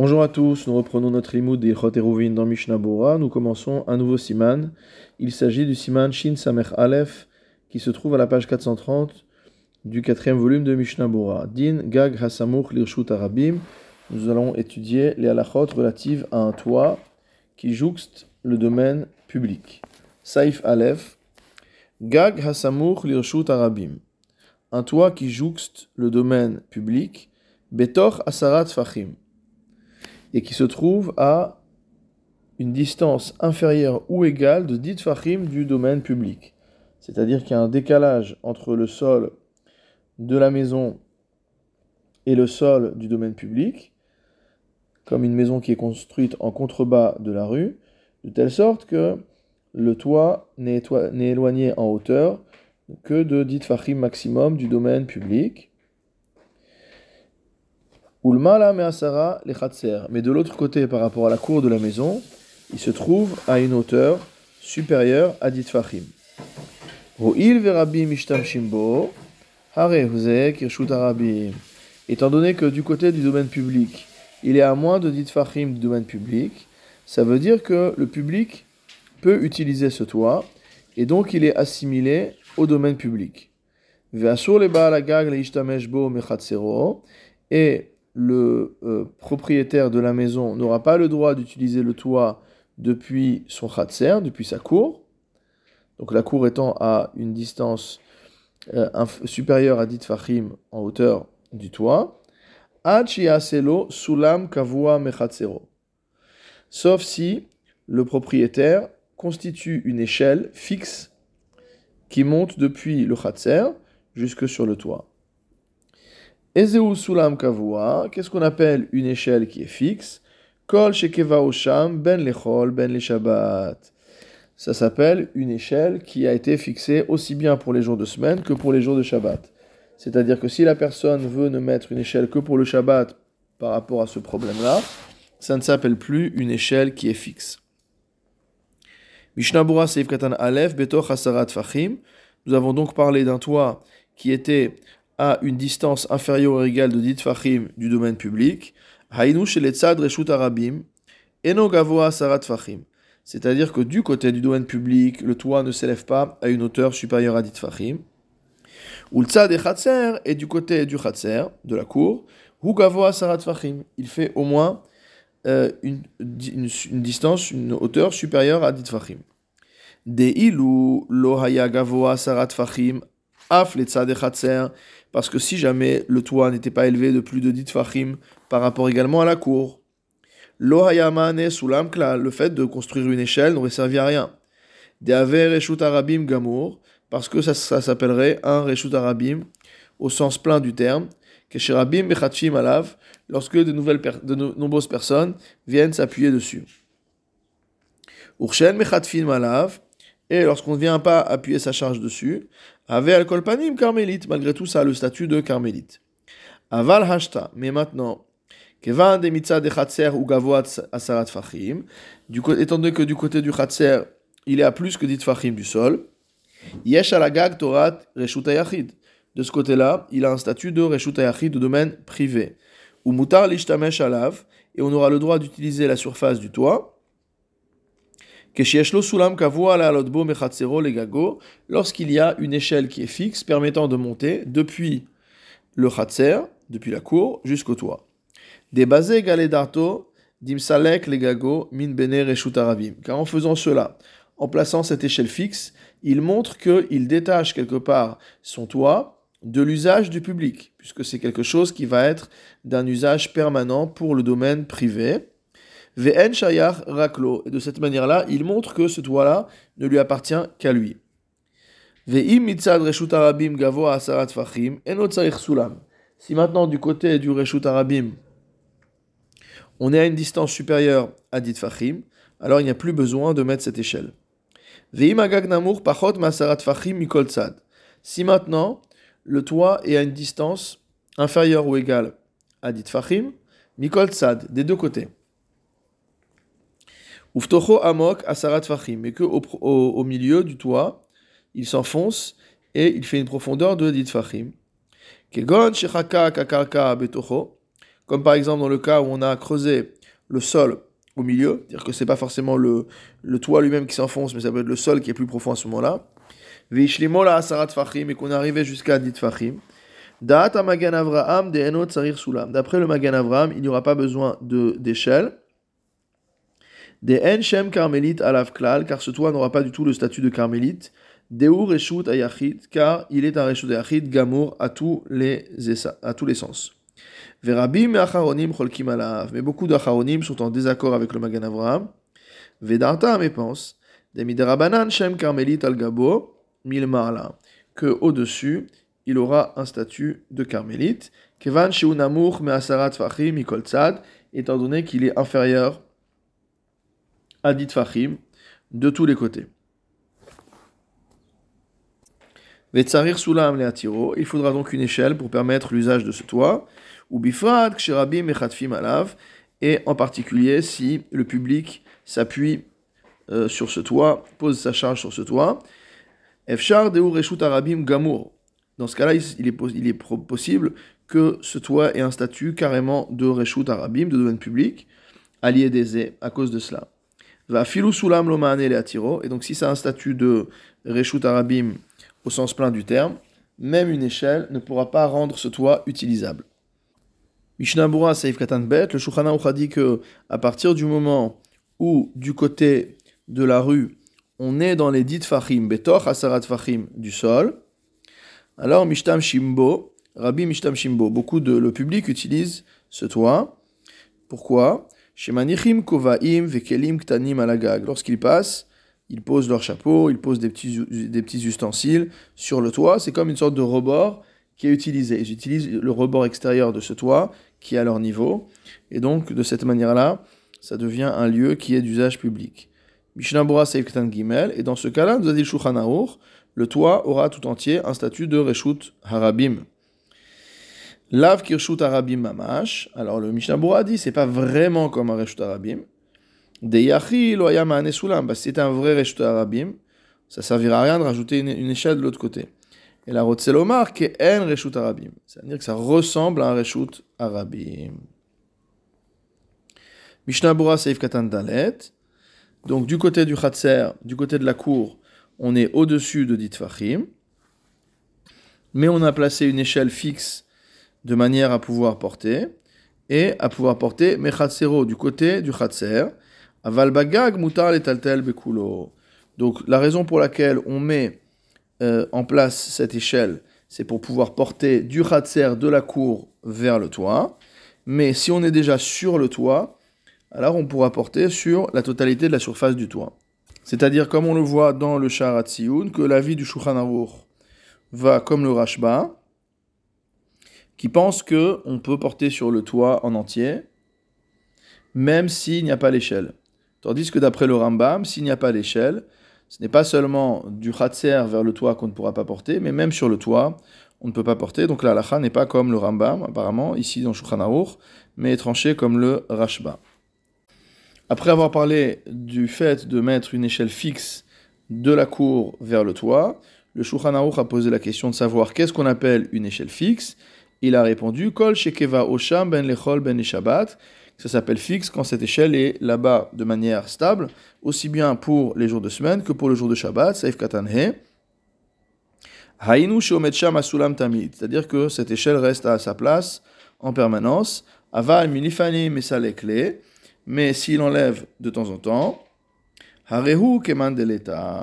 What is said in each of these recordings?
Bonjour à tous, nous reprenons notre limoud des Eruvin dans Mishnah. Nous commençons un nouveau siman. Il s'agit du siman Shin Samer Aleph qui se trouve à la page 430 du quatrième volume de Mishnah. Din Gag Hasamuch Lirshut Arabim. Nous allons étudier les halachot relatives à un toit qui jouxte le domaine public. Saif Aleph. Gag Hasamuch Lirshut Arabim. Un toit qui jouxte le domaine public. Betor Asarat Fachim et qui se trouve à une distance inférieure ou égale de 10 fachim du domaine public. C'est-à-dire qu'il y a un décalage entre le sol de la maison et le sol du domaine public, comme une maison qui est construite en contrebas de la rue, de telle sorte que le toit n'est éloigné en hauteur que de 10 fachim maximum du domaine public. Mais de l'autre côté, par rapport à la cour de la maison, il se trouve à une hauteur supérieure à dit fachim. Étant donné que du côté du domaine public, il est à moins de dit fachim du domaine public, ça veut dire que le public peut utiliser ce toit et donc il est assimilé au domaine public. Et le euh, propriétaire de la maison n'aura pas le droit d'utiliser le toit depuis son khatser, depuis sa cour. Donc la cour étant à une distance euh, supérieure à 10 fachim en hauteur du toit. sulam kavua Sauf si le propriétaire constitue une échelle fixe qui monte depuis le khatser jusque sur le toit. Ezeu sulam kavua, qu'est-ce qu'on appelle une échelle qui est fixe? Kol shekeva osham ben lechol ben le shabbat. Ça s'appelle une échelle qui a été fixée aussi bien pour les jours de semaine que pour les jours de Shabbat. C'est-à-dire que si la personne veut ne mettre une échelle que pour le Shabbat par rapport à ce problème-là, ça ne s'appelle plus une échelle qui est fixe. Mishnah Seif Katan Aleph Hasarat Fachim. Nous avons donc parlé d'un toit qui était à une distance inférieure ou égale de 10 fachim du domaine public, arabim, sarat fachim. C'est-à-dire que du côté du domaine public, le toit ne s'élève pas à une hauteur supérieure à 10 fachim. Ou le et du côté du chatser, de la cour, hu sarat fachim. Il fait au moins euh, une, distance, une hauteur supérieure à 10 fachim. De ilu lo gavoa sarat fachim parce que si jamais le toit n'était pas élevé de plus de 10 fachim par rapport également à la cour, lohayamane le fait de construire une échelle n'aurait servi à rien. De aver reshut arabim gamour, parce que ça, s'appellerait un reshut arabim au sens plein du terme, kesherabim alav, lorsque de, nouvelles de nombreuses personnes viennent s'appuyer dessus. Et lorsqu'on ne vient pas appuyer sa charge dessus, avait alcool panim carmélite, malgré tout ça le statut de carmélite. Aval hashta, mais maintenant, kevan de mitzah de chatser ou gavoat asarat fachim, étant donné que du côté du chatser, il est à plus que dit fachim du sol, yesh alagag torat reshut De ce côté-là, il a un statut de reshut de domaine privé. Ou mutar lishtamesh alav, et on aura le droit d'utiliser la surface du toit, lorsqu'il y a une échelle qui est fixe permettant de monter depuis le khatser, depuis la cour, jusqu'au toit. Des basés galedarto dimsalek legago min bene arabim. Car en faisant cela, en plaçant cette échelle fixe, il montre qu'il détache quelque part son toit de l'usage du public, puisque c'est quelque chose qui va être d'un usage permanent pour le domaine privé. Ve'en raklo. Et de cette manière-là, il montre que ce toit-là ne lui appartient qu'à lui. Ve'im mitzad reshut arabim asarat fachim enot sulam. Si maintenant du côté du reshut arabim, on est à une distance supérieure à dit fachim, alors il n'y a plus besoin de mettre cette échelle. Ve'im agag namur pachot masarat fachim mikol. Si maintenant le toit est à une distance inférieure ou égale à dit fachim, mikol des deux côtés. Uftocho amok asarat fachim, mais que au, milieu du toit, il s'enfonce et il fait une profondeur de dit fachim. Kegon shechaka kakarka betocho, comme par exemple dans le cas où on a creusé le sol au milieu, c'est-à-dire que c'est pas forcément le, toit lui-même qui s'enfonce, mais ça peut être le sol qui est plus profond à ce moment-là. la asarat fachim, et qu'on arrivé jusqu'à dit fachim. D'après le Magan Avram, il n'y aura pas besoin d'échelle. Des Enchem Carmélite alav klal, car ce toit n'aura pas du tout le statut de carmélite. Deu reshut ayachid, car il est un reshut ayachid gamour à tous les, à tous les sens. Verabim et acharonim cholkim mais beaucoup d'acharonim sont en désaccord avec le Magan Avraham. Vedarta mais pense, demiderabanan shem carmélite al gabo, mil marla, que au-dessus, il aura un statut de carmélite. Kevan sheunamour me asarat fachim mikol étant donné qu'il est inférieur Adit Fachim, de tous les côtés. Vetsarir il faudra donc une échelle pour permettre l'usage de ce toit. Ou Ksherabim Echatfim Alav, et en particulier si le public s'appuie euh, sur ce toit, pose sa charge sur ce toit. Efshar Deur Reshut Arabim Gamour. Dans ce cas-là, il est, il est possible que ce toit ait un statut carrément de Reshut Arabim, de domaine public, allié des à cause de cela. Va filou sulam et atiro. Et donc, si ça a un statut de reshut arabim au sens plein du terme, même une échelle ne pourra pas rendre ce toit utilisable. Mishnah Saif Katan Bet, le Shulchan dit que à partir du moment où du côté de la rue, on est dans les dites fachim, betoch asarat fachim du sol, alors Mishtam Shimbo, Rabbi Mishtam Shimbo, beaucoup de le public utilise ce toit. Pourquoi? Lorsqu'ils passent, ils posent leur chapeau, ils posent des petits, des petits ustensiles sur le toit. C'est comme une sorte de rebord qui est utilisé. Ils utilisent le rebord extérieur de ce toit qui est à leur niveau. Et donc, de cette manière-là, ça devient un lieu qui est d'usage public. Mishnah Gimel. Et dans ce cas-là, nous le le toit aura tout entier un statut de Reshut Harabim. Lav kirshut arabim mamash. Alors le Mishnah Bura dit c'est pas vraiment comme un reshut arabim. De yachi lo sulam. Bah, c'est un vrai reshut arabim. Ça servira à rien de rajouter une, échelle de l'autre côté. Et la Rotzelomar que en reshut arabim. C'est-à-dire que ça ressemble à un reshut arabim. Mishnah Bura seif katan dalet. Donc du côté du Khatser, du côté de la cour, on est au-dessus de Ditfachim. Mais on a placé une échelle fixe de manière à pouvoir porter, et à pouvoir porter Mechatsero du côté du Khatser, Avalbagag mutar et taltel bekulo. Donc la raison pour laquelle on met euh, en place cette échelle, c'est pour pouvoir porter du Khatser de la cour vers le toit. Mais si on est déjà sur le toit, alors on pourra porter sur la totalité de la surface du toit. C'est-à-dire, comme on le voit dans le Sharat que la vie du Shulchan va comme le Rashba, qui pense que on peut porter sur le toit en entier, même s'il n'y a pas l'échelle. Tandis que d'après le Rambam, s'il n'y a pas l'échelle, ce n'est pas seulement du Khatser vers le toit qu'on ne pourra pas porter, mais même sur le toit, on ne peut pas porter. Donc la halacha n'est pas comme le Rambam, apparemment, ici dans Shulchan mais tranché comme le Rashba. Après avoir parlé du fait de mettre une échelle fixe de la cour vers le toit, le Shulchan a posé la question de savoir qu'est-ce qu'on appelle une échelle fixe. Il a répondu Kol Shekeva Osham Ben Lechol Ben Shabbat. Ça s'appelle fixe quand cette échelle est là-bas de manière stable, aussi bien pour les jours de semaine que pour le jour de Shabbat. Saif Katanhe. Hainu Shom Asulam Tamid. C'est-à-dire que cette échelle reste à sa place en permanence. Aval Milifani Mesalekle. Mais s'il enlève de temps en temps, Harehu Keman.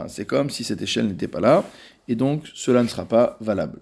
C'est comme si cette échelle n'était pas là, et donc cela ne sera pas valable.